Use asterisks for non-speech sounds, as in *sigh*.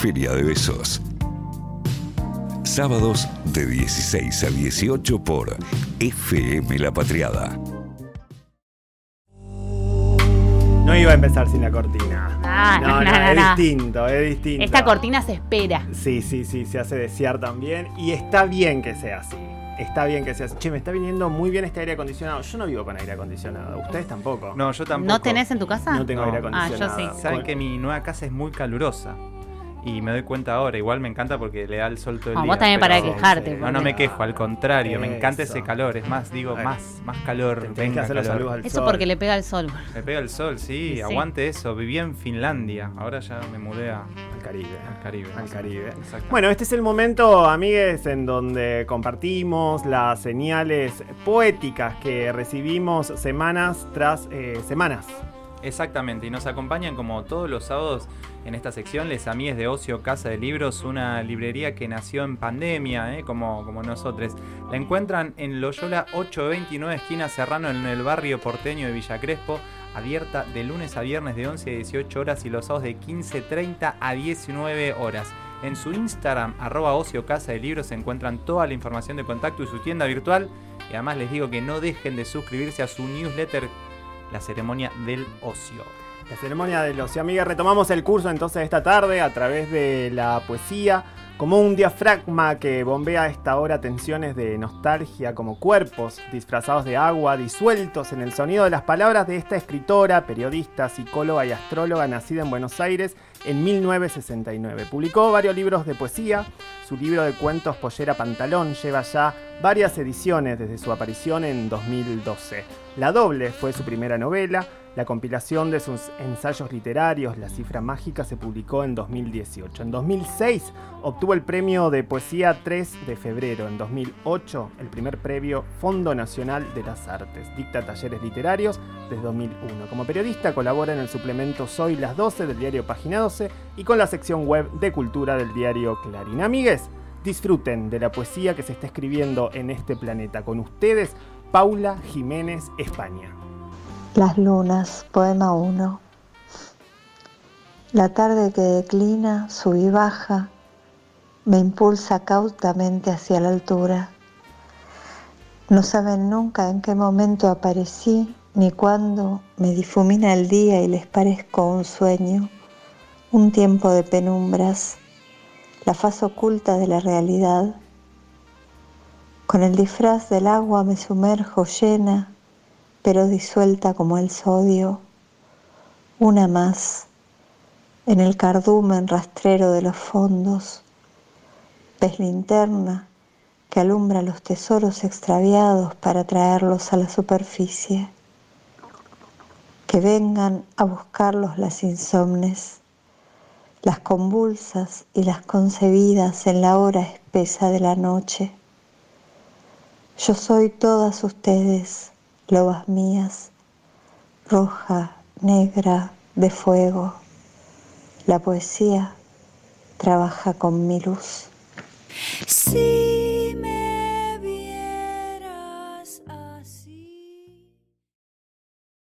Feria de Besos. Sábados de 16 a 18 por FM La Patriada. No iba a empezar sin la cortina. Ah, *laughs* no, no, es no. distinto, es distinto. Esta cortina se espera. Sí, sí, sí, se hace desear también. Y está bien que sea así. Está bien que sea así. Che, me está viniendo muy bien este aire acondicionado. Yo no vivo con aire acondicionado. Ustedes tampoco. No, yo tampoco. ¿No tenés en tu casa? No tengo No. aire Ah, yo acondicionado. sí. Saben que mi nueva casa es muy calurosa. Y me doy cuenta ahora. Igual me encanta porque le da el sol todo el No, día. vos también para quejarte. No, no me quejo, al contrario. Me encanta ese calor. Es más, digo, más, más calor. Tenés que venga, hacer calor. saludos al Eso sol. porque le pega el sol. Me pega el sol, sí, Sí. aguante eso. Viví en Finlandia, ahora ya me mudé a- Al Caribe. al Caribe. Al Caribe. Bueno, este es el momento, amigues, en donde compartimos las señales poéticas que recibimos semanas tras eh, semanas. Exactamente, y nos acompañan como todos los sábados en esta sección Les Amigues de Ocio Casa de Libros, una librería que nació en pandemia, ¿eh? como, como nosotros. La encuentran en Loyola 829, esquina Serrano, en el barrio porteño de Villa Crespo, abierta de lunes a viernes de 11 a 18 horas y los sábados de 15.30 a 19 horas. En su Instagram, arroba ocio casa de libros, se encuentran toda la información de contacto y su tienda virtual. Y además les digo que no dejen de suscribirse a su newsletter la ceremonia del ocio. La ceremonia de los amigues. Retomamos el curso entonces esta tarde a través de la poesía, como un diafragma que bombea a esta hora tensiones de nostalgia, como cuerpos disfrazados de agua, disueltos en el sonido de las palabras de esta escritora, periodista, psicóloga y astróloga nacida en Buenos Aires en 1969. Publicó varios libros de poesía. Su libro de cuentos Pollera Pantalón lleva ya varias ediciones desde su aparición en 2012. La Doble fue su primera novela. La compilación de sus ensayos literarios, La Cifra Mágica, se publicó en 2018. En 2006 obtuvo el premio de poesía 3 de febrero. En 2008 el primer premio Fondo Nacional de las Artes. Dicta talleres literarios desde 2001. Como periodista colabora en el suplemento Soy las 12 del diario Página 12 y con la sección web de cultura del diario Clarín. Amigues, disfruten de la poesía que se está escribiendo en este planeta. Con ustedes, Paula Jiménez, España. Las lunas, poema 1. La tarde que declina, sub y baja, me impulsa cautamente hacia la altura. No saben nunca en qué momento aparecí, ni cuándo me difumina el día y les parezco un sueño, un tiempo de penumbras, la faz oculta de la realidad. Con el disfraz del agua me sumerjo llena, pero disuelta como el sodio, una más, en el cardumen rastrero de los fondos, pez linterna que alumbra los tesoros extraviados para traerlos a la superficie, que vengan a buscarlos las insomnes, las convulsas y las concebidas en la hora espesa de la noche. Yo soy todas ustedes, lobas mías, roja, negra, de fuego. La poesía trabaja con mi luz. Sí.